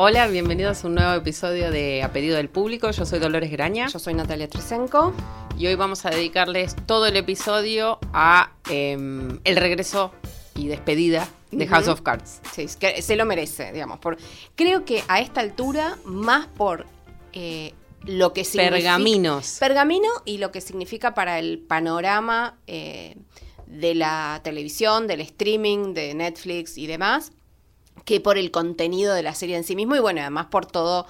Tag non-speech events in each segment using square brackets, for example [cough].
Hola, bienvenidos a un nuevo episodio de A Pedido del Público. Yo soy Dolores Graña. Yo soy Natalia Tresenko. Y hoy vamos a dedicarles todo el episodio a em, el regreso y despedida de House of Cards. Sí, que se lo merece, digamos. Por, creo que a esta altura, más por eh, lo que significa... Pergaminos. Pergamino y lo que significa para el panorama eh, de la televisión, del streaming, de Netflix y demás que por el contenido de la serie en sí mismo y bueno, además por todo,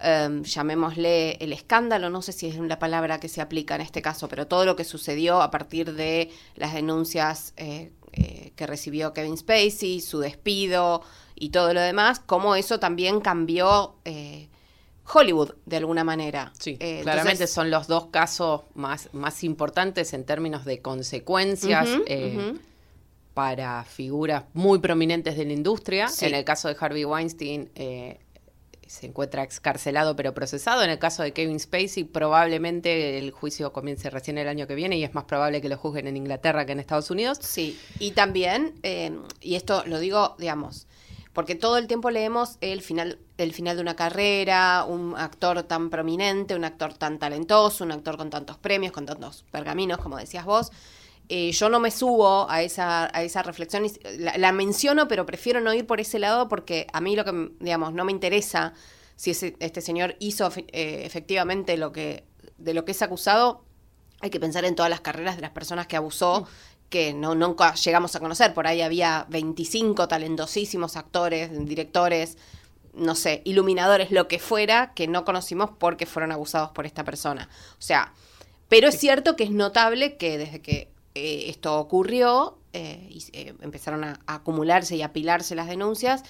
em, llamémosle el escándalo, no sé si es la palabra que se aplica en este caso, pero todo lo que sucedió a partir de las denuncias eh, eh, que recibió Kevin Spacey, su despido y todo lo demás, cómo eso también cambió. Eh, Hollywood, de alguna manera. Sí, claramente son los dos casos más, más importantes en términos de consecuencias para figuras muy prominentes de la industria. En el caso de Harvey Weinstein eh, se encuentra excarcelado pero procesado. En el caso de Kevin Spacey probablemente el juicio comience recién el año que viene y es más probable que lo juzguen en Inglaterra que en Estados Unidos. Sí, y también, eh, y esto lo digo, digamos, porque todo el tiempo leemos el final, el final de una carrera, un actor tan prominente, un actor tan talentoso, un actor con tantos premios, con tantos pergaminos, como decías vos. Eh, yo no me subo a esa, a esa reflexión, la, menciono, pero prefiero no ir por ese lado porque a mí lo que, digamos, no me interesa si este señor hizo eh, efectivamente lo que, de lo que es acusado, hay que pensar en todas las carreras de las personas que abusó, mm. que no nunca llegamos a conocer. Por ahí había 25 talentosísimos actores, directores, no sé, iluminadores, lo que fuera, que no conocimos porque fueron abusados por esta persona. O sea, pero es cierto que es notable que desde que eh, esto ocurrió eh, y eh, empezaron a, acumularse y apilarse las denuncias.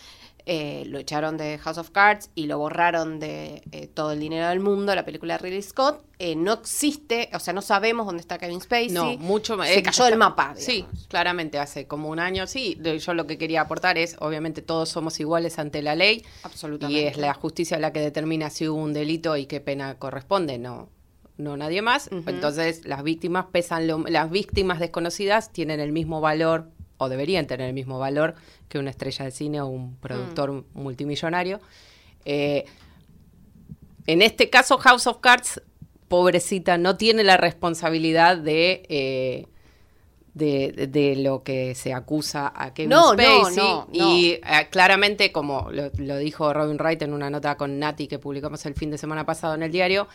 lo echaron de House of Cards y lo borraron de todo el dinero del mundo, la película de Ridley Scott. no existe, o sea, no sabemos dónde está Kevin Spacey. No, mucho Se cayó del mapa. Sí, claramente, hace como un año, sí. Yo lo que quería aportar es, obviamente, todos somos iguales ante la ley. Absolutamente. Y es la justicia la que determina si hubo un delito y qué pena corresponde, no no nadie más. Entonces, las víctimas pesan, las víctimas desconocidas tienen el mismo valor, o deberían tener el mismo valor que una estrella de cine o un productor mm. multimillonario. Eh, en este caso, House of Cards, pobrecita, no tiene la responsabilidad de, eh, de, lo que se acusa a Kevin no, Spacey. No, no, y eh, claramente, como lo, lo, dijo Robin Wright en una nota con Nati que publicamos el fin de semana pasado en el diario,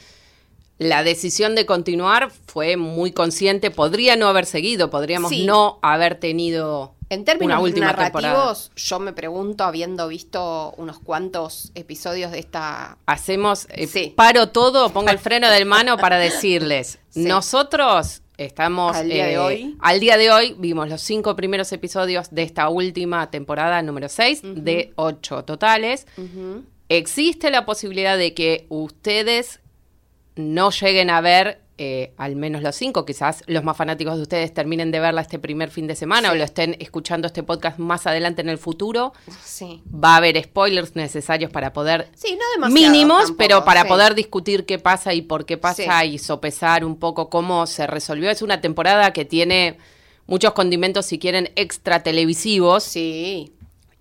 la decisión de continuar fue muy consciente, podría no haber seguido, podríamos no haber tenido en términos una última narrativos, yo me pregunto, habiendo visto unos cuantos episodios de esta... Hacemos, eh, paro todo, pongo el freno del mano para decirles, [laughs] nosotros estamos... Al día de eh, hoy. Al día de hoy vimos los cinco primeros episodios de esta última temporada número 6, de ocho totales. Existe la posibilidad de que ustedes no lleguen a ver eh, al menos los cinco, quizás los más fanáticos de ustedes terminen de verla este primer fin de semana o lo estén escuchando este podcast más adelante en el futuro. Sí. Va a haber spoilers necesarios para poder... Sí, no Mínimos, pero para poder discutir qué pasa y por qué pasa y sopesar un poco cómo se resolvió. Es una temporada que tiene muchos condimentos, si quieren, extra televisivos. Sí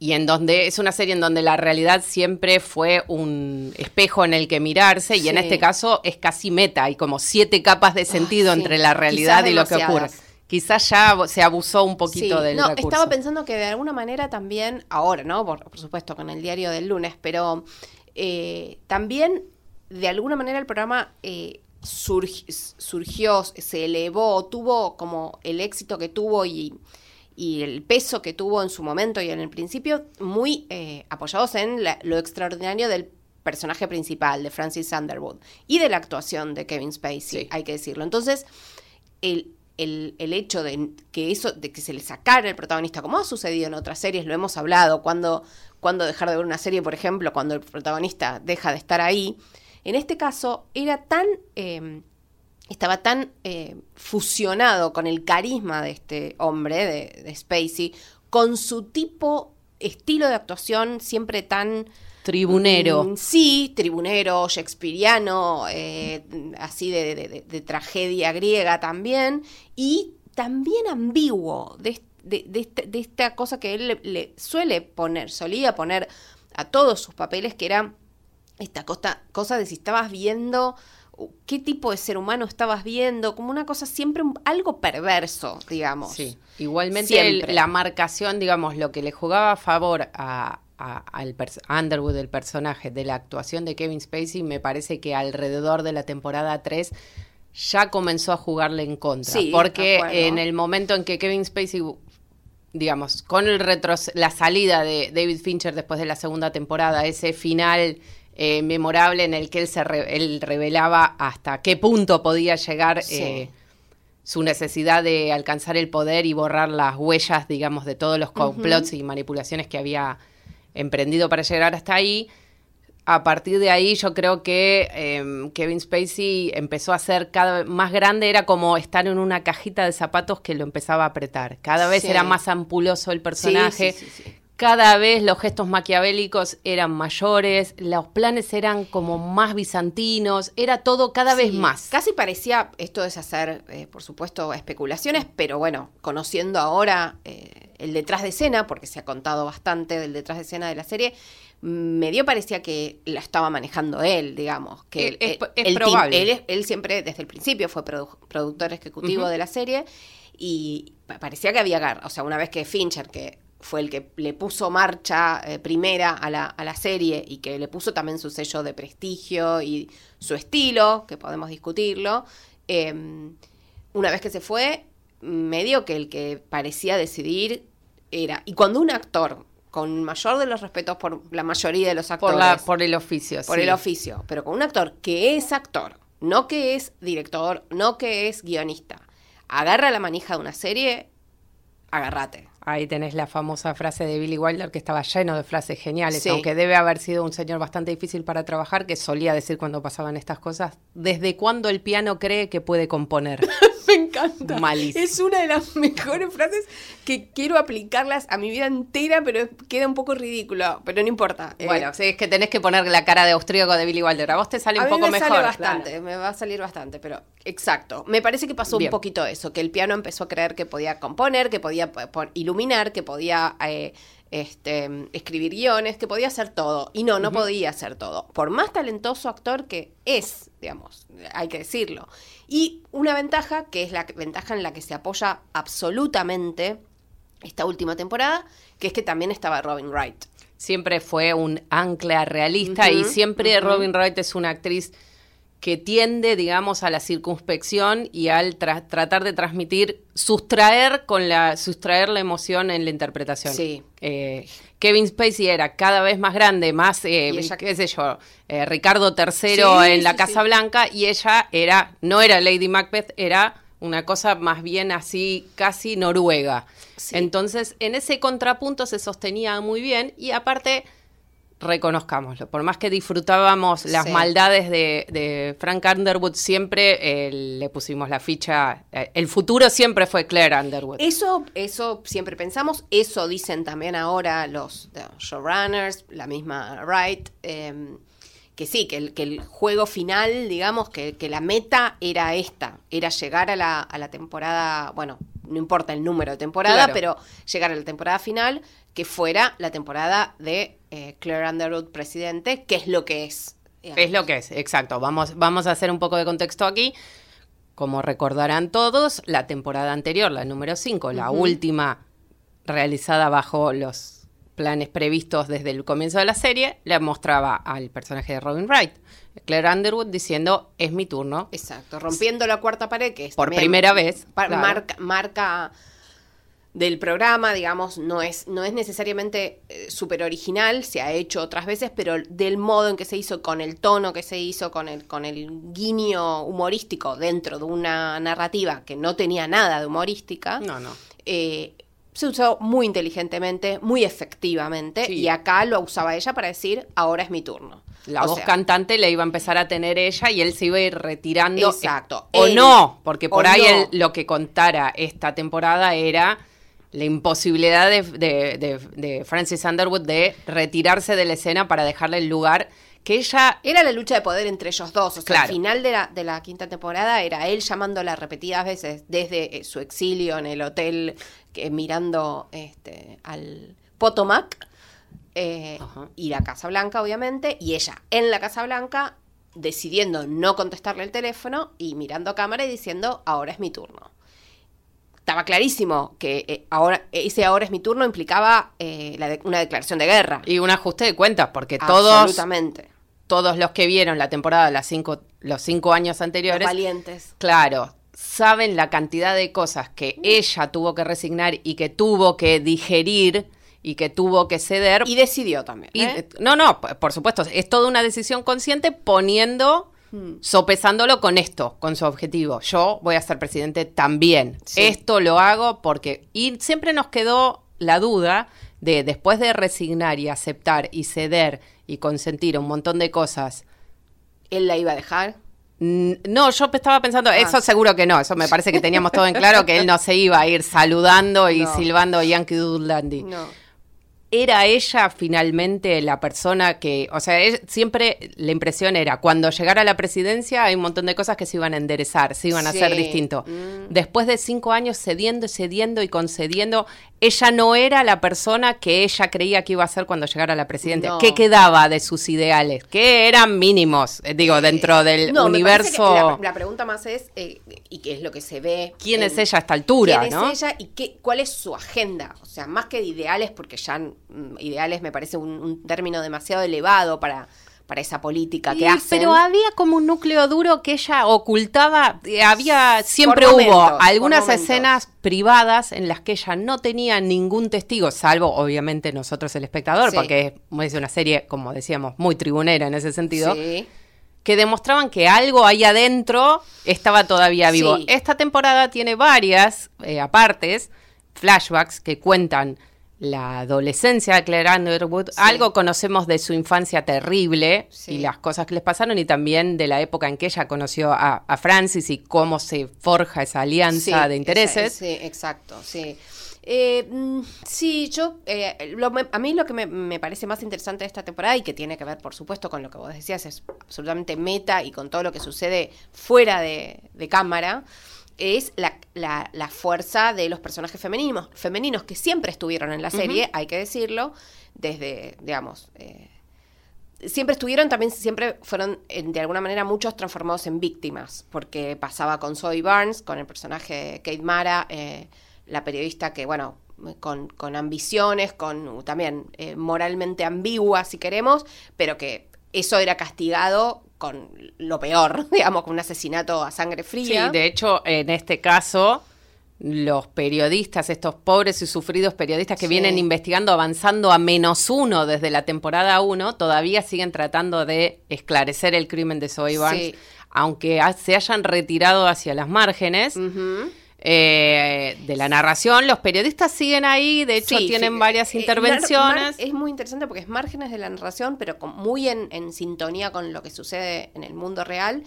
y en donde es una serie en donde la realidad siempre fue un espejo en el que mirarse y en este caso es casi meta, hay como siete capas de sentido entre la realidad y lo que ocurre. Quizás ya se abusó un poquito del no, Estaba pensando que de alguna manera también, ahora, ¿no? Por, supuesto, con el diario del lunes, pero eh, también de alguna manera el programa eh, surgió, se elevó, tuvo como el éxito que tuvo y y el peso que tuvo en su momento y en el principio, muy eh, apoyados en lo extraordinario del personaje principal, de Francis Underwood, y de la actuación de Kevin Spacey, hay que decirlo. Entonces, el, el, el, hecho de que eso, de que se le sacara el protagonista, como ha sucedido en otras series, lo hemos hablado, cuando, cuando dejar de ver una serie, por ejemplo, cuando el protagonista deja de estar ahí, en este caso era tan, eh, estaba tan eh, fusionado con el carisma de este hombre, de, de Spacey, con su tipo, estilo de actuación siempre tan Tribunero. Mm, sí, tribunero, shakespeariano, eh, así de, de, de, tragedia griega también, y también ambiguo, de, esta, de esta, cosa que él le, le, suele poner, solía poner a todos sus papeles, que era esta cosa, cosa de si estabas viendo qué tipo de ser humano estabas viendo, como una cosa siempre algo perverso, digamos. Sí, igualmente el, la marcación, digamos, lo que le jugaba a favor a, al Underwood, el personaje, de la actuación de Kevin Spacey, me parece que alrededor de la temporada 3 ya comenzó a jugarle en contra. Sí, porque en el momento en que Kevin Spacey, digamos, con el retro la salida de David Fincher después de la segunda temporada, ese final eh, memorable en el que él, se re él revelaba hasta qué punto podía llegar. Sí. Eh, su necesidad de alcanzar el poder y borrar las huellas, digamos, de todos los complots uh -huh. y manipulaciones que había emprendido para llegar hasta ahí. A partir de ahí yo creo que eh, Kevin Spacey empezó a ser cada vez más grande, era como estar en una cajita de zapatos que lo empezaba a apretar. Cada vez sí. era más ampuloso el personaje, sí, sí, cada vez los gestos maquiavélicos eran mayores, los planes eran como más bizantinos, era todo cada vez más. Casi parecía, esto es hacer, eh, por supuesto, especulaciones, pero bueno, conociendo ahora eh, el detrás de escena, porque se ha contado bastante del detrás de escena de la serie, me dio parecía que la estaba manejando él, digamos. Que es, probable. Él, él, siempre, desde el principio, fue produ productor ejecutivo uh -huh. de la serie y parecía que había, o sea, una vez que Fincher, que fue el que le puso marcha eh, primera a la, a la, serie y que le puso también su sello de prestigio y su estilo, que podemos discutirlo. Eh, una vez que se fue, medio que el que parecía decidir era. Y cuando un actor, con mayor de los respetos por la mayoría de los actores. Por, la, por el oficio. Por sí. el oficio, pero con un actor que es actor, no que es director, no que es guionista, agarra la manija de una serie, agárrate. Ahí tenés la famosa frase de Billy Wilder que estaba lleno de frases geniales, sí. aunque debe haber sido un señor bastante difícil para trabajar, que solía decir cuando pasaban estas cosas, ¿desde cuándo el piano cree que puede componer? [laughs] [laughs] Me encanta. Malísimo. Es una de las [laughs] mejores frases que quiero aplicarlas a mi vida entera, pero queda un poco ridículo, pero no importa. Bueno, eh, sí, es que tenés que poner la cara de austríaco de Billy Wilder. A vos te sale un poco me mejor. Sale bastante, claro. me va a salir bastante, pero exacto. Me parece que pasó Bien. un poquito eso, que el piano empezó a creer que podía componer, que podía iluminar, que podía eh, este, escribir guiones, que podía hacer todo. Y no, no uh -huh. podía hacer todo. Por más talentoso actor que es, digamos, hay que decirlo. Y una ventaja, que es la ventaja en la que se apoya absolutamente esta última temporada, que es que también estaba Robin Wright. Siempre fue un ancla realista uh -huh, y siempre uh -huh. Robin Wright es una actriz que tiende, digamos, a la circunspección y al tra tratar de transmitir, sustraer con la, sustraer la emoción en la interpretación. Sí. Eh, Kevin Spacey era cada vez más grande, más, eh, ella, qué sé yo, eh, Ricardo III sí, en la sí, Casa sí. Blanca, y ella era, no era Lady Macbeth, era una cosa más bien así, casi noruega. Entonces, en ese contrapunto se sostenía muy bien, y aparte reconozcámoslo. Por más que disfrutábamos las sí. maldades de, de, Frank Underwood, siempre eh, le pusimos la ficha. Eh, el futuro siempre fue Claire Underwood. Eso, eso siempre pensamos. Eso dicen también ahora los, los showrunners, la misma Wright. Eh, que sí, que el, que el, juego final, digamos, que, que, la meta era esta, era llegar a la, a la temporada, bueno, no importa el número de temporada, claro. pero llegar a la temporada final, que fuera la temporada de eh, Claire Underwood presidente, que es lo que es. Digamos. Es lo que es, exacto. Vamos, vamos a hacer un poco de contexto aquí. Como recordarán todos, la temporada anterior, la número 5, uh -huh. la última realizada bajo los planes previstos desde el comienzo de la serie, le mostraba al personaje de Robin Wright, Claire Underwood, diciendo, es mi turno. Exacto, rompiendo la cuarta pared, que es Por primera vez. Claro. Marca, marca del programa, digamos, no es, no es necesariamente eh, súper original, se ha hecho otras veces, pero del modo en que se hizo, con el tono que se hizo, con el, con el guiño humorístico dentro de una narrativa que no tenía nada de humorística, No, no. eh, se usó muy inteligentemente, muy efectivamente, Sí. y acá lo usaba ella para decir, ahora es mi turno. La O voz sea, cantante le iba a empezar a tener ella y él se iba a ir retirando. Exacto. O Él. no, porque por O ahí no. él lo que contara esta temporada era la imposibilidad de, de- de- de Francis Underwood de retirarse de la escena para dejarle el lugar que ella Era la lucha de poder entre ellos dos. O sea, Claro. al final de la, de la quinta temporada era él llamándola repetidas veces desde eh, su exilio en el hotel, que, mirando este, al Potomac eh, y la Casa Blanca, obviamente, y ella en la Casa Blanca decidiendo no contestarle el teléfono y mirando a cámara y diciendo, ahora es mi turno. Estaba clarísimo que eh, ahora ese ahora es mi turno implicaba eh, la de- una declaración de guerra. y un ajuste de cuentas porque todos Absolutamente. todos los que vieron la temporada las cinco los cinco años Los anteriores valientes. Claro, saben la cantidad de cosas que ella tuvo que resignar y que tuvo que digerir y que tuvo que ceder. Y decidió también. Y- ¿eh? no, no, por supuesto, es toda una decisión consciente poniendo, Hmm. sopesándolo con esto, con su objetivo. Yo voy a ser presidente también. Sí. Esto lo hago porque... Y siempre nos quedó la duda de, después de resignar y aceptar y ceder y consentir un montón de cosas, Él la iba a dejar. No, yo estaba pensando, Ah. eso seguro que no, eso me parece que teníamos todo en claro, que él no se iba a ir saludando y [laughs] No. silbando Yankee Doodle Dandy. No. Era ella finalmente la persona que, o sea, él- siempre la impresión era, cuando llegara a la presidencia hay un montón de cosas que se iban a enderezar, se iban a hacer distinto. Mm. Después de cinco años cediendo y cediendo y concediendo, ella no era la persona que ella creía que iba a ser cuando llegara a la presidencia. No. ¿Qué quedaba de sus ideales? Que eran mínimos, eh, digo, dentro del No, me parece que universo... La, la pregunta más es, eh, y qué es lo que se ve. ¿Quién en- es ella a esta altura, ¿Quién no? es ella y qué, cuál es su agenda? O sea, más que de ideales, porque ya ideales me parece un, un término demasiado elevado para, para esa política que hacen. Pero había como un núcleo duro que ella ocultaba. eh, Había, siempre Por hubo momentos, algunas escenas privadas en las que ella no tenía ningún testigo, salvo obviamente nosotros el espectador, Sí. porque es, una serie, como decíamos, muy tribunera en ese sentido, Sí. que demostraban que algo ahí adentro estaba todavía vivo. Esta temporada tiene varias eh, apartes, flashbacks que cuentan la adolescencia de Claire Underwood. Sí. Algo conocemos de su infancia terrible Sí. y las cosas que les pasaron y también de la época en que ella conoció a, a Francis y cómo se forja esa alianza Sí, de intereses. sí, exacto, sí. Eh, mm, sí, yo, eh, lo a mí lo que me, me parece más interesante de esta temporada y que tiene que ver, por supuesto, con lo que vos decías, es absolutamente meta y con todo lo que sucede fuera de, de cámara, es la, la- la fuerza de los personajes femeninos, femeninos que siempre estuvieron en la serie, hay que decirlo, desde, digamos, eh, siempre estuvieron, también siempre fueron de alguna manera muchos transformados en víctimas, porque pasaba con Zoe Barnes, con el personaje de Kate Mara, eh, la periodista que, bueno, con, con ambiciones, con uh, también eh, moralmente ambigua, si queremos, pero que eso era castigado con lo peor, [laughs] digamos, con un asesinato a sangre Sí, fría. de hecho, en este caso, los periodistas, estos pobres y sufridos periodistas que Sí. vienen investigando, avanzando a menos uno desde la temporada uno, todavía siguen tratando de esclarecer el crimen de Zoe Barnes, Sí. aunque se hayan retirado hacia las márgenes. Ujú. Eh, de la narración, los periodistas siguen ahí, de hecho Sí, tienen sí, varias eh, intervenciones. es muy interesante porque es márgenes de la narración, pero con- muy en, en sintonía con lo que sucede en el mundo real.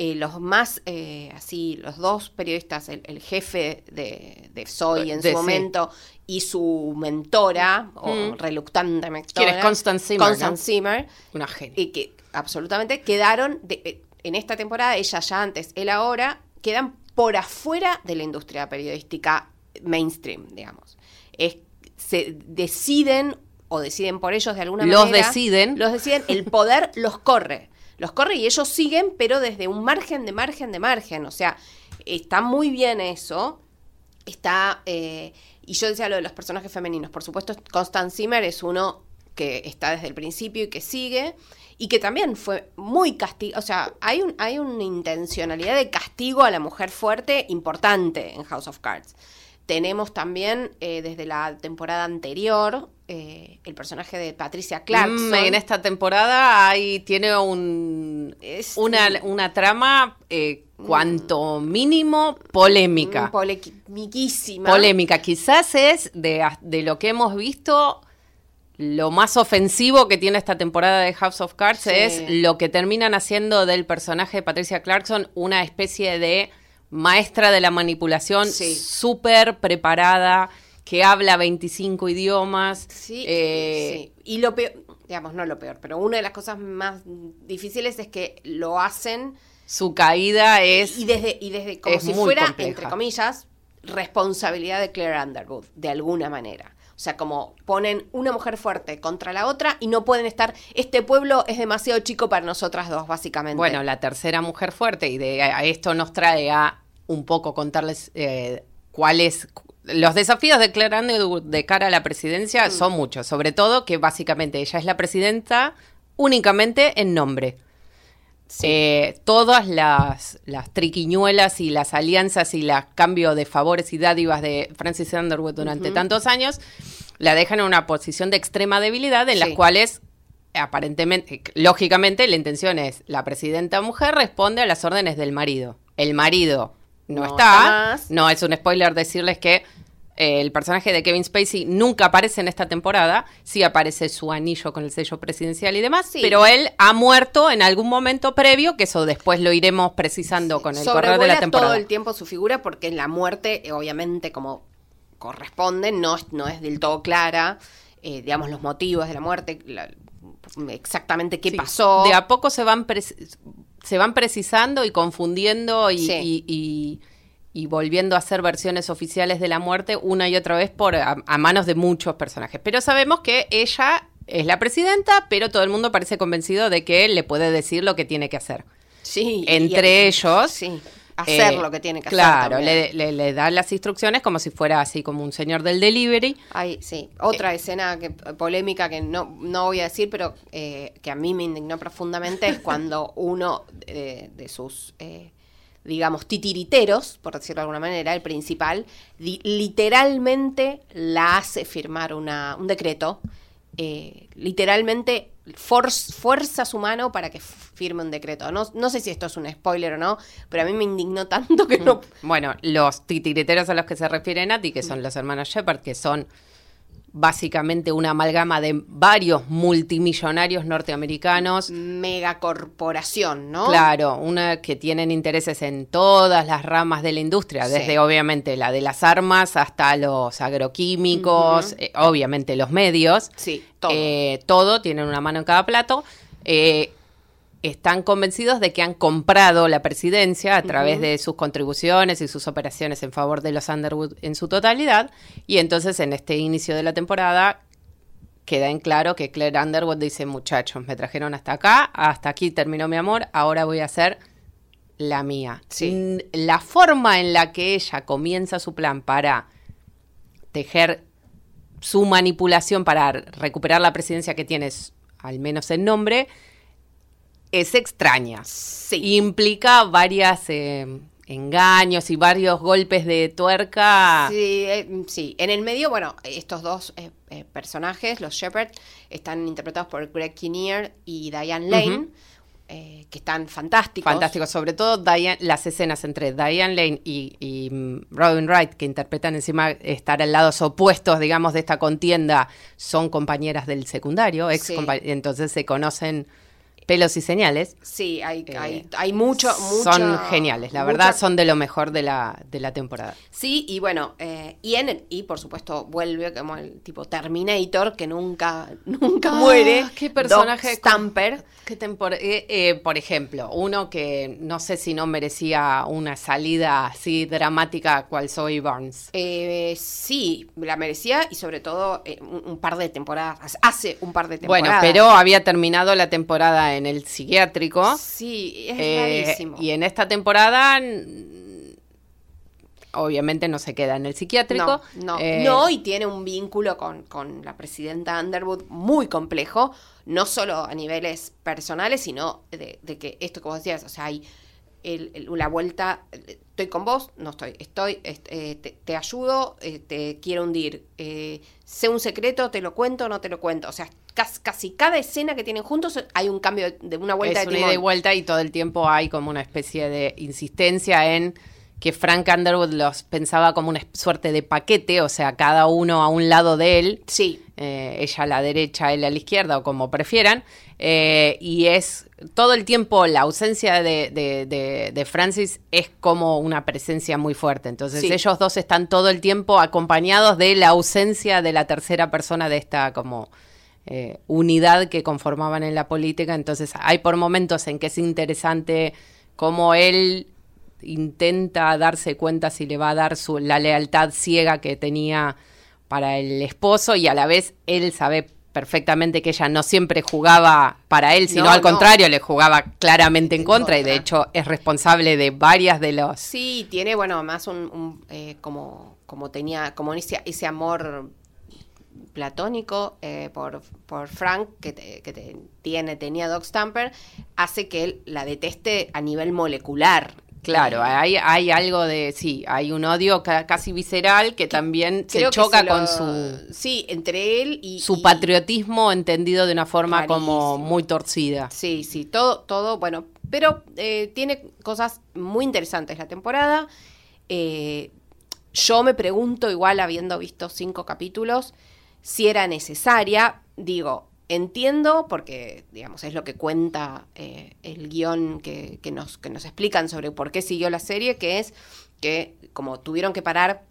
Eh, los más, eh, así, los dos periodistas, el, el jefe de, de Zoe en De- su sí. momento y su mentora, o Mm. reluctante mentora. ¿Quién es Constance Zimmer, Constance no? Zimmer, Una genia. y que absolutamente quedaron de- en esta temporada, ella ya antes, él ahora, quedan por afuera de la industria periodística mainstream, digamos. Es, se deciden o deciden por ellos de alguna Los manera. deciden. Los deciden, el poder [laughs] los corre. Los corre y ellos siguen, pero desde un margen de margen de margen. O sea, está muy bien eso. Está. eh, y yo decía lo de los personajes femeninos. Por supuesto, Constance Zimmer es uno que está desde el principio y que sigue. Y que también fue muy castigo. O sea, hay, un, hay una intencionalidad de castigo a la mujer fuerte importante en House of Cards. tenemos también eh, desde la temporada anterior eh, el personaje de Patricia Clarkson. Mm, en esta temporada hay, tiene un, Es- una, una trama eh, cuanto mínimo polémica. Mm, Polemiquísima. Polémica. Quizás es de, de lo que hemos visto lo más ofensivo que tiene esta temporada de House of Cards Sí. es lo que terminan haciendo del personaje de Patricia Clarkson una especie de maestra de la manipulación Sí. súper preparada que habla 25 idiomas. Sí, eh, sí. Y lo peor, digamos, no lo peor, pero una de las cosas más difíciles es que lo hacen Su caída es... y desde, y desde como si fuera, compleja. entre comillas, responsabilidad de Claire Underwood, de alguna manera. O sea, como ponen una mujer fuerte contra la otra y no pueden estar, este pueblo es demasiado chico para nosotras dos, básicamente. Bueno, la tercera mujer fuerte, y de a esto nos trae a un poco contarles eh, cuáles. Los desafíos de Claire Underwood de cara a la presidencia Mm. son muchos, sobre todo que básicamente ella es la presidenta únicamente en nombre. Eh, todas las, las triquiñuelas y las alianzas y los cambios de favores y dádivas de Francis Underwood durante tantos años la dejan en una posición de extrema debilidad en las cuales aparentemente, lógicamente la intención es la presidenta mujer responde a las órdenes del marido. El marido no, No está, no es un spoiler decirles que eh, el personaje de Kevin Spacey nunca aparece en esta temporada, sí aparece su anillo con el sello presidencial y demás, Sí. pero él ha muerto en algún momento previo, que eso después lo iremos precisando con el correr de la temporada. todo el tiempo su figura porque en la muerte, eh, obviamente, como corresponde, no es, no es del todo clara, eh, digamos, los motivos de la muerte, la- exactamente qué Sí, pasó. De a poco se van, se van precisando y confundiendo y, Sí. y- y- y volviendo a hacer versiones oficiales de la muerte una y otra vez por a, a manos de muchos personajes. Pero sabemos que ella es la presidenta, pero todo el mundo parece convencido de que él le puede decir lo que tiene que hacer. Sí, Entre y- ellos, Sí, hacer Eh, lo que tiene que claro, hacer. le, también. le, le da las instrucciones como si fuera así como un señor del delivery. Hay, sí, otra escena que, polémica que no, no voy a decir, pero eh, que a mí me indignó profundamente es cuando uno de, de sus, eh, digamos, titiriteros, por decirlo de alguna manera, el principal, literalmente la hace firmar una, un decreto, eh, literalmente for- fuerza su mano para que firme un decreto. No, no sé si esto es un spoiler o no, pero a mí me indignó tanto que no... Bueno, los titiriteros a los que se refiere Nati, que son los hermanos Shepard, que son básicamente una amalgama de varios multimillonarios norteamericanos. megacorporación, ¿no? Claro, una que tienen intereses en todas las ramas de la industria, Sí. desde obviamente la de las armas hasta los agroquímicos, eh, obviamente los medios. Sí, todo. Eh, todo, tienen una mano en cada plato. Eh, están convencidos de que han comprado la presidencia a través de sus contribuciones y sus operaciones en favor de los Underwood en su totalidad. Y entonces en este inicio de la temporada queda en claro que Claire Underwood dice, muchachos, me trajeron hasta acá, hasta aquí terminó mi amor, ahora voy a hacer la mía. Sí. La forma en la que ella comienza su plan para tejer su manipulación para recuperar la presidencia que tienes, al menos en nombre, es extraña. Sí. Implica varias eh, engaños y varios golpes de tuerca. Sí, eh, sí. En el medio, bueno, estos dos eh, eh, personajes, los Shepard, están interpretados por Greg Kinnear y Diane Lane, eh, que están fantásticos. Fantástico, sobre todo Diane- las escenas entre Diane Lane y, y, mm, Robin Wright, que interpretan encima estar al lados opuestos, digamos, de esta contienda, son compañeras del secundario, ex Sí. entonces se conocen pelos y señales. Sí, hay, Eh, hay, hay mucho, mucho. son geniales, la verdad son de lo mejor de la, de la temporada. Sí, y bueno, eh, y, en el- y por supuesto vuelve como el tipo Terminator, que nunca, [laughs] nunca Ah, muere. qué personaje Doc Stamper. ¿Qué tempor- eh, eh, por ejemplo, uno que no sé si no merecía una salida así dramática cual Zoe Barnes. Eh, sí, la merecía y sobre todo un, un par de temporadas, hace un par de temporadas. Bueno, pero había terminado la temporada en el psiquiátrico. Sí, es eh, rarísimo. y en esta temporada, obviamente no se queda en el psiquiátrico. No, no, Eh, no, y tiene un vínculo con, con la presidenta Underwood muy complejo, no solo a niveles personales, sino de, de que esto que vos decías, o sea, hay la vuelta, estoy con vos, no estoy, estoy, eh, te, ayudo, eh, te quiero hundir, eh, sé un secreto, te lo cuento, no te lo cuento, o sea, casi, cada escena que tienen juntos hay un cambio de, una vuelta es de una ida y vuelta y todo el tiempo hay como una especie de insistencia en que Frank Underwood los pensaba como una suerte de paquete, o sea, cada uno a un lado de él. Sí. ella a la derecha, él a la izquierda, o como prefieran. Eh, y es todo el tiempo la ausencia de, Francis es como una presencia muy fuerte. Entonces ellos dos están todo el tiempo acompañados de la ausencia de la tercera persona de esta como eh, unidad que conformaban en la política. Entonces hay por momentos en que es interesante cómo él intenta darse cuenta si le va a dar su, la lealtad ciega que tenía para el esposo y a la vez él sabe perfectamente que ella no siempre jugaba para él, sino al contrario, le jugaba claramente en, contra, y de hecho es responsable de varias de los... Sí, tiene, bueno, más un, eh, como, como tenía, como ese, ese amor platónico eh, por, por Frank que, que tiene, tenía Doc Stamper, hace que él la deteste a nivel molecular. Claro, hay, hay algo de, sí, hay un odio casi visceral que también se choca con su... Sí, entre él y... Su patriotismo entendido de una forma como muy torcida. Sí, sí, todo, todo, bueno, pero eh, tiene cosas muy interesantes la temporada. Eh, yo me pregunto, igual habiendo visto cinco capítulos, si era necesaria, digo, Entiendo, porque digamos es lo que cuenta eh, el guion que, nos, que nos explican sobre por qué siguió la serie, que es que como tuvieron que parar,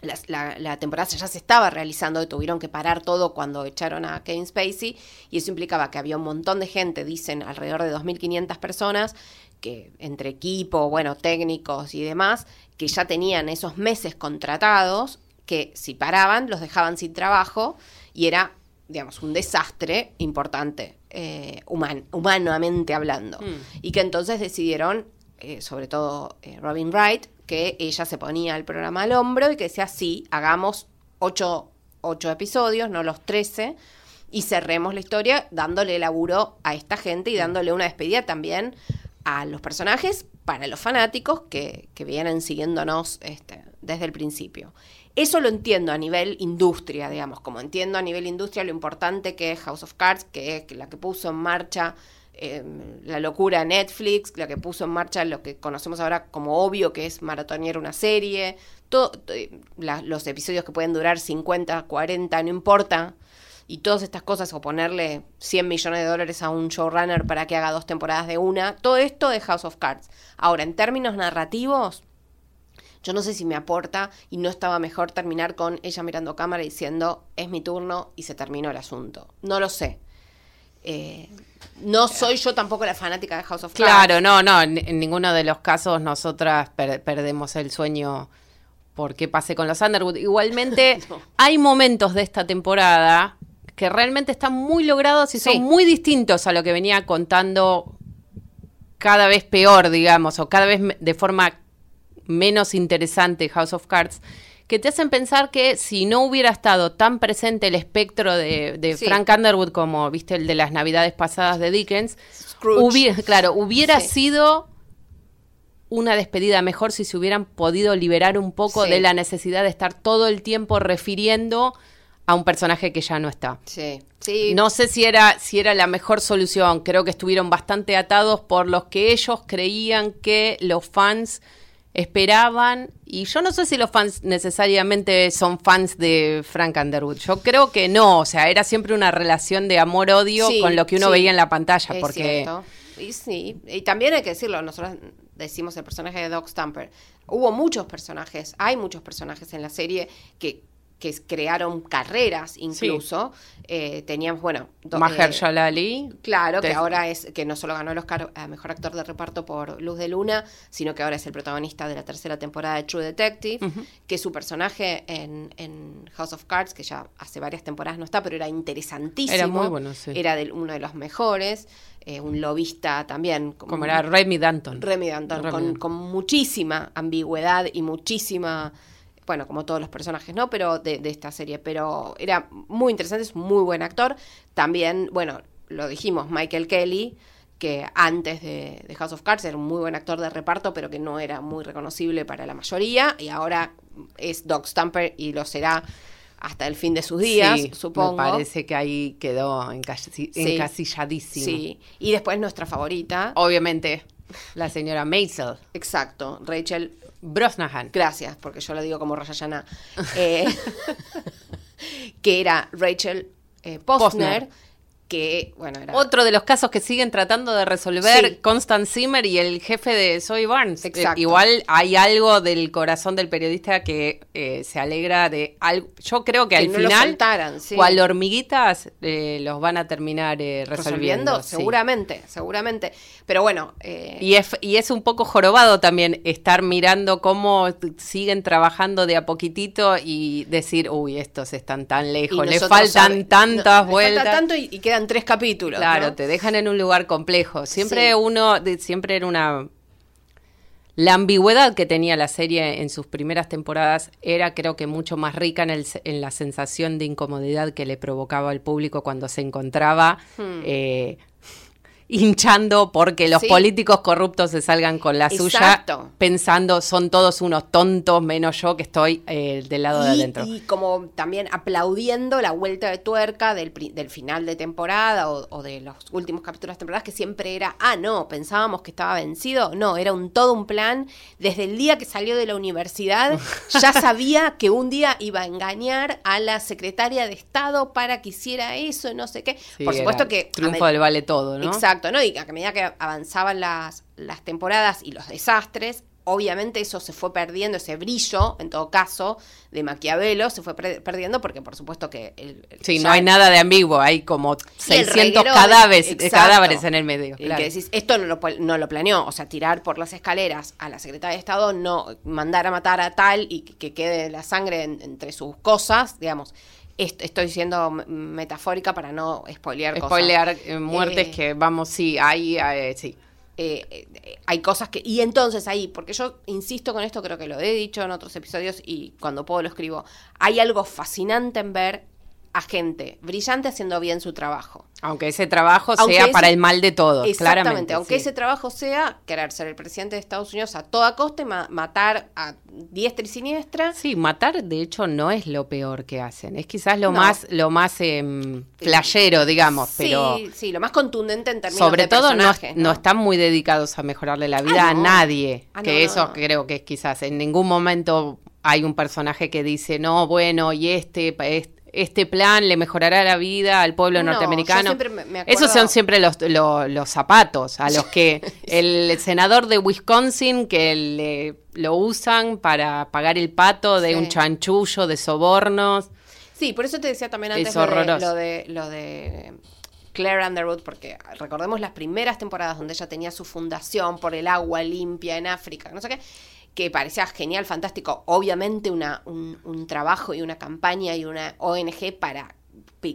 la, la, temporada ya se estaba realizando y tuvieron que parar todo cuando echaron a Kevin Spacey, y eso implicaba que había un montón de gente, dicen alrededor de 2.500 personas, que entre equipo, bueno, técnicos y demás, que ya tenían esos meses contratados, que si paraban los dejaban sin trabajo y era digamos, un desastre importante, eh, humanamente hablando. Mm. Y que entonces decidieron, eh, sobre todo eh, Robin Wright, que ella se ponía el programa al hombro y que decía, sí, hagamos ocho, ocho episodios, no los trece, y cerremos la historia dándole laburo a esta gente y mm. dándole una despedida también a los personajes para los fanáticos que, que vienen siguiéndonos este, desde el principio. Eso lo entiendo a nivel industria, digamos, como entiendo a nivel industria lo importante que es House of Cards, que es la que puso en marcha em, la locura Netflix, la que puso en marcha lo que conocemos ahora como obvio, que es maratonear una serie, todo, eh, los episodios que pueden durar 50, 40, no importa, y todas estas cosas, o ponerle 100 millones de dólares a un showrunner para que haga dos temporadas de una, todo esto de House of Cards. Ahora, en términos narrativos, yo no sé si me aporta y no estaba mejor terminar con ella mirando cámara diciendo es mi turno y se terminó el asunto. No lo sé. Eh, no soy yo tampoco la fanática de House of Cards. Claro, no, no, en, ninguno de los casos nosotras perdemos el sueño porque pase con los Underwood. Igualmente, [laughs] hay momentos de esta temporada que realmente están muy logrados y son muy distintos a lo que venía contando cada vez peor, digamos, o cada vez de forma menos interesante House of Cards, que te hacen pensar que si no hubiera estado tan presente el espectro de, Frank Underwood como, viste, el de las navidades pasadas de Dickens, hubiera, claro, hubiera sido una despedida mejor si se hubieran podido liberar un poco de la necesidad de estar todo el tiempo refiriendo a un personaje que ya no está. Sí. No sé si era, si era la mejor solución. Creo que estuvieron bastante atados por los que ellos creían que los fans esperaban, y yo no sé si los fans necesariamente son fans de Frank Underwood, yo creo que no, o sea, era siempre una relación de amor-odio con lo que uno veía en la pantalla, porque... Y sí, y también hay que decirlo, nosotros decimos el personaje de Doc Stamper, hubo muchos personajes, hay muchos personajes en la serie que que crearon carreras incluso. Eh, teníamos, bueno... Mahershala Ali. Claro, que ahora es, que no solo ganó el Oscar a Mejor Actor de Reparto por Luz de Luna, sino que ahora es el protagonista de la tercera temporada de True Detective, que su personaje en, House of Cards, que ya hace varias temporadas no está, pero era interesantísimo. Era muy bueno, sí. Era de, uno de los mejores. Eh, un lobista también. Como, era Remy Danton. Remy Danton, con, con muchísima ambigüedad y muchísima bueno, como todos los personajes, ¿no? Pero de, esta serie. Pero era muy interesante, es un muy buen actor. También, bueno, lo dijimos, Michael Kelly, que antes de, de House of Cards era un muy buen actor de reparto, pero que no era muy reconocible para la mayoría, y ahora es Doc Stamper y lo será hasta el fin de sus días, Sí, supongo. Me parece que ahí quedó Sí. encasilladísimo. Sí, y después nuestra favorita, Obviamente, la señora Maisel exacto, Rachel Brosnahan. Gracias, porque yo lo digo como Rayayana. Eh, [laughs] que era Rachel eh, Postner, Posner. que, bueno, era... Otro de los casos que siguen tratando de resolver Sí. Constant Zimmer y el jefe de Zoe Barnes. Exacto. Eh, igual hay algo del corazón del periodista que eh, se alegra de algo. Yo creo que, Que al no final, sí. cual hormiguitas, los van a terminar resolviendo. resolviendo, sí. seguramente, seguramente. Pero bueno, eh, Y es, y es un poco jorobado también estar mirando cómo siguen trabajando de a poquitito y decir, uy, estos están tan lejos, les faltan sabe- tantas no, vueltas. Falta tanto y, y quedan tres capítulos. Claro, ¿no? te dejan en un lugar complejo. Siempre Sí. uno, de- siempre era una... La ambigüedad que tenía la serie en sus primeras temporadas era creo que mucho más rica en, el, en la sensación de incomodidad que le provocaba al público cuando se encontraba eh, hinchando porque los. Sí. políticos corruptos se salgan con la suya pensando son todos unos tontos menos yo que estoy eh, del lado de adentro. y como también aplaudiendo la vuelta de tuerca del, final de temporada o, o de los últimos capítulos de temporadas, que siempre era, ah, no, pensábamos que estaba vencido. No, era un todo un plan. Desde el día que salió de la universidad, ya [laughs] sabía que un día iba a engañar a la secretaria de Estado para que hiciera eso, no sé qué. Sí, Por supuesto que... Triunfo del vale todo, ¿no? Exacto, ¿no? Y a medida que avanzaban las, las temporadas y los desastres, obviamente eso se fue perdiendo, ese brillo, en todo caso, de Maquiavelo, se fue perdiendo porque por supuesto que... El, el- Sí, no hay nada de ambiguo, hay como y el 600 reguero de- cadáveres, exacto. cadáveres en el medio. Claro. que decís, esto no lo, no lo planeó, o sea, tirar por las escaleras a la secretaria de Estado, no mandar a matar a tal y que, que quede la sangre en- entre sus cosas, digamos. Est- estoy siendo metafórica para no spoilear cosas. Spoilear eh, muertes Eh, que vamos, sí, ahí, eh, sí. eh, eh, hay cosas que... Y entonces ahí, porque yo insisto con esto, creo que lo he dicho en otros episodios y cuando puedo lo escribo, hay algo fascinante en ver a gente brillante haciendo bien su trabajo. Aunque ese trabajo Aunque sea ese- para el mal de todos, Exactamente, claramente. aunque sí. ese trabajo sea querer ser el presidente de Estados Unidos a toda costa y ma- matar a diestra y siniestra. Sí, matar de hecho no es lo peor que hacen, es quizás lo No. más, lo más em, flashero, digamos, sí, pero sí, lo más contundente en términos sobre de todo no, personajes, no están muy dedicados a mejorarle la vida Ah, a no. nadie, Ah, que no, no, eso no. creo que es quizás en ningún momento hay un personaje que dice, no, bueno, y este, pa- es- este plan le mejorará la vida al pueblo No, norteamericano. me- acuerdo- Esos son siempre los, lo- los zapatos a los que [laughs] el senador de Wisconsin que le, lo usan para pagar el pato de Sí. un chanchullo de sobornos. Sí, por eso te decía también Es antes lo de, horroroso. lo de lo de Claire Underwood, porque recordemos las primeras temporadas donde ella tenía su fundación por el agua limpia en África, no sé qué, que parecía genial, fantástico, obviamente una, un, un trabajo y una campaña y una ONG para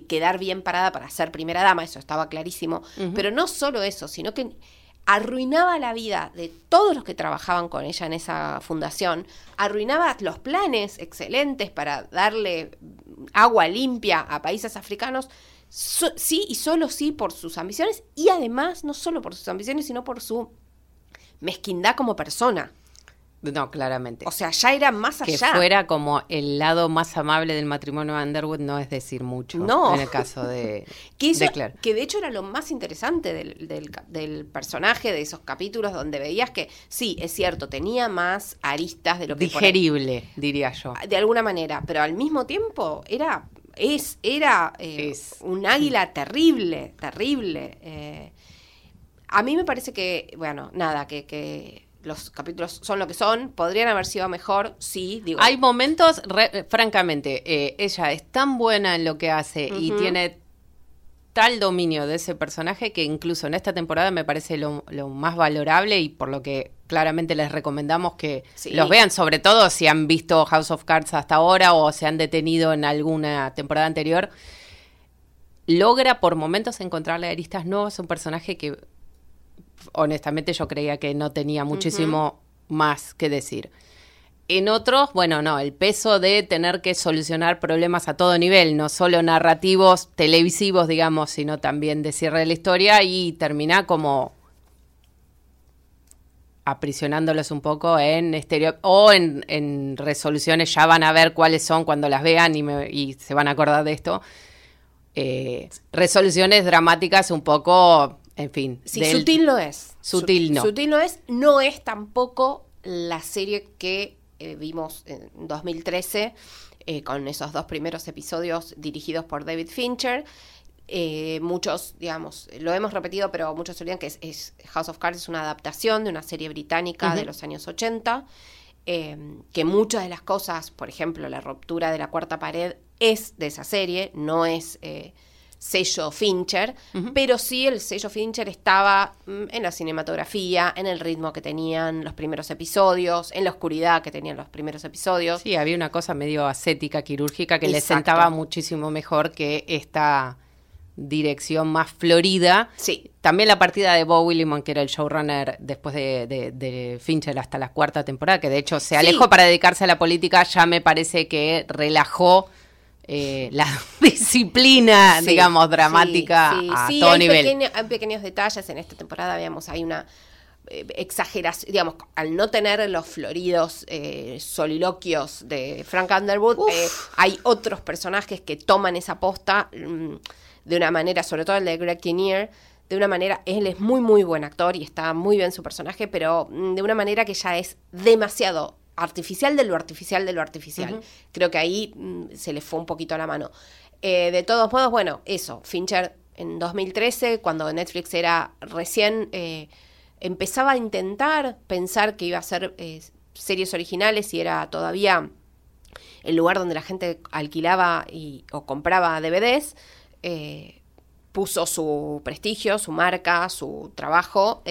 quedar bien parada para ser primera dama, eso estaba clarísimo, pero no solo eso, sino que arruinaba la vida de todos los que trabajaban con ella en esa fundación, arruinaba los planes excelentes para darle agua limpia a países africanos, so- sí y solo sí por sus ambiciones y además no solo por sus ambiciones, sino por su mezquindad como persona. No, claramente. O sea, ya era más que allá. fuera como el lado más amable del matrimonio de Underwood no es decir mucho No. en el caso de, [laughs] Que, eso- de Claire. que de hecho era lo más interesante del, del personaje, de esos capítulos donde veías que, sí, es cierto, tenía más aristas de lo que Digerible, diría yo. de alguna manera, pero al mismo tiempo era es era eh, Es. un águila terrible, terrible. eh. a mí me parece que, bueno, nada, que, que los capítulos son lo que son, podrían haber sido mejor, sí, digo. Hay momentos, re- francamente, eh, ella es tan buena en lo que hace y tiene tal dominio de ese personaje que incluso en esta temporada me parece lo, lo más valorable y por lo que claramente les recomendamos que Sí. los vean, sobre todo si han visto House of Cards hasta ahora o se han detenido en alguna temporada anterior. Logra por momentos encontrarle aristas nuevas, un personaje que honestamente yo creía que no tenía muchísimo más que decir. En otros, bueno, no, el peso de tener que solucionar problemas a todo nivel, no solo narrativos, televisivos, digamos, sino también de cierre de la historia y termina como aprisionándolos un poco en estereo o en, en, resoluciones, ya van a ver cuáles son cuando las vean y, me, y se van a acordar de esto. Eh, resoluciones dramáticas un poco, en fin. Sí, sutil no es. Sutil no. Sutil no es, no es tampoco la serie que eh, vimos en 2013 eh, con esos dos primeros episodios dirigidos por David Fincher. Eh, muchos, digamos, lo hemos repetido, pero muchos olvidan que es, House of Cards es una adaptación de una serie británica de los años 80, eh, que muchas de las cosas, por ejemplo, la ruptura de la cuarta pared es de esa serie, no es eh, sello Fincher, pero sí el sello Fincher estaba mm, en la cinematografía, en el ritmo que tenían los primeros episodios, en la oscuridad que tenían los primeros episodios. Sí, había una cosa medio ascética, quirúrgica, que le sentaba muchísimo mejor que esta dirección más florida. Sí. También la partida de Bob Willimon, que era el showrunner después de, Fincher hasta la cuarta temporada, que de hecho se alejó para dedicarse a la política, ya me parece que relajó eh, la [laughs] disciplina, digamos, dramática a todo hay nivel. hay pequeños detalles en esta temporada, veamos, hay una eh, exageración, digamos, al no tener los floridos eh, soliloquios de Frank Underwood, hay otros personajes que toman esa posta. Mm, de una manera, sobre todo el de Greg Kinnear, de una manera, él es muy, muy buen actor y está muy bien su personaje, pero mm, de una manera que ya es demasiado artificial de lo artificial de lo artificial. Creo que ahí mm, se le fue un poquito a la mano. Eh, de todos modos, bueno, eso, Fincher en 2013, cuando Netflix era recién, eh, empezaba a intentar pensar que iba a hacer eh, series originales y era todavía el lugar donde la gente alquilaba y, o compraba DVDs. Puso su prestigio, su marca, su trabajo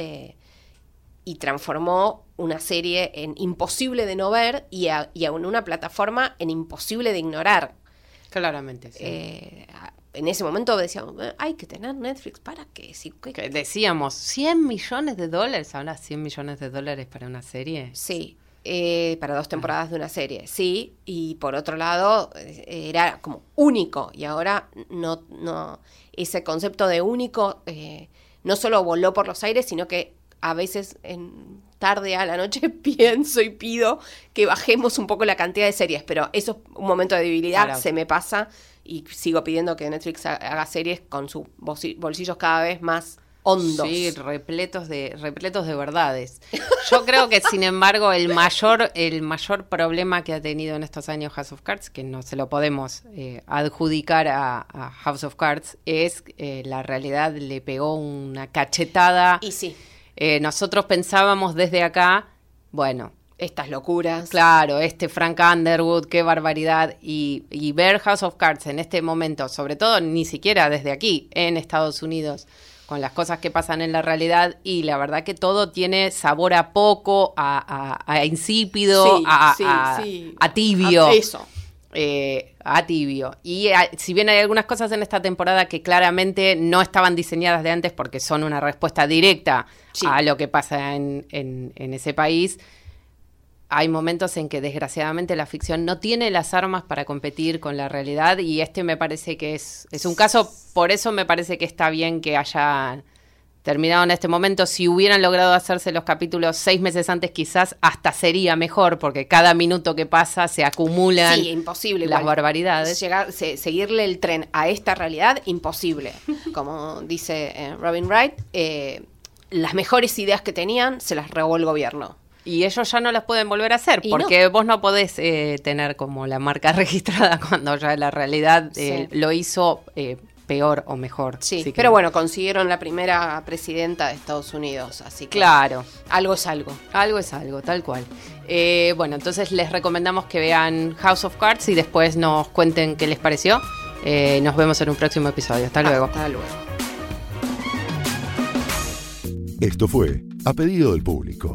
y transformó una serie en imposible de no ver y, en una plataforma en imposible de ignorar. Claramente. Eh, en ese momento decíamos, hay que tener Netflix para que... Si, Decíamos, 100 millones de dólares, ahora 100 millones de dólares para una serie. Sí, eh, para dos temporadas de una serie, sí, y por otro lado eh, era como único y ahora no, no ese concepto de único eh, no solo voló por los aires, sino que a veces en tarde a la noche [laughs] pienso y pido que bajemos un poco la cantidad de series, pero eso es un momento de debilidad, se me pasa y sigo pidiendo que Netflix haga series con sus bolsillos cada vez más hondos. Sí, repletos de, repletos de verdades. Yo creo que, sin embargo, el mayor, el mayor problema que ha tenido en estos años House of Cards, que no se lo podemos eh, adjudicar a, House of Cards, es eh, la realidad le pegó una cachetada. Y sí. Eh, nosotros pensábamos desde acá, bueno, estas locuras. Claro, este Frank Underwood, qué barbaridad. Y, y, ver House of Cards en este momento, sobre todo ni siquiera desde aquí, en Estados Unidos, con las cosas que pasan en la realidad y la verdad que todo tiene sabor a poco, a, insípido, a, tibio. eso. Eh, a tibio. Y eh, si bien hay algunas cosas en esta temporada que claramente no estaban diseñadas de antes porque son una respuesta directa a lo que pasa en, en ese país, hay momentos en que desgraciadamente la ficción no tiene las armas para competir con la realidad y este me parece que es, es un caso, por eso me parece que está bien que haya terminado en este momento. Si hubieran logrado hacerse los capítulos seis meses antes, quizás hasta sería mejor, porque cada minuto que pasa se acumulan imposible, las barbaridades. Llegar, seguirle el tren a esta realidad, imposible. [laughs] Como dice eh, Robin Wright, eh, las mejores ideas que tenían se las robó el gobierno. Y ellos ya no las pueden volver a hacer, porque vos no podés eh, tener como la marca [laughs] registrada cuando ya la realidad lo hizo peor o mejor. Sí, pero bueno, consiguieron la primera presidenta de Estados Unidos, así que... Claro. Algo es algo. Algo es algo, tal cual. bueno, entonces les recomendamos que vean House of Cards y después nos cuenten qué les pareció. nos vemos en un próximo episodio. Hasta luego. Hasta luego. Esto fue A Pedido del Público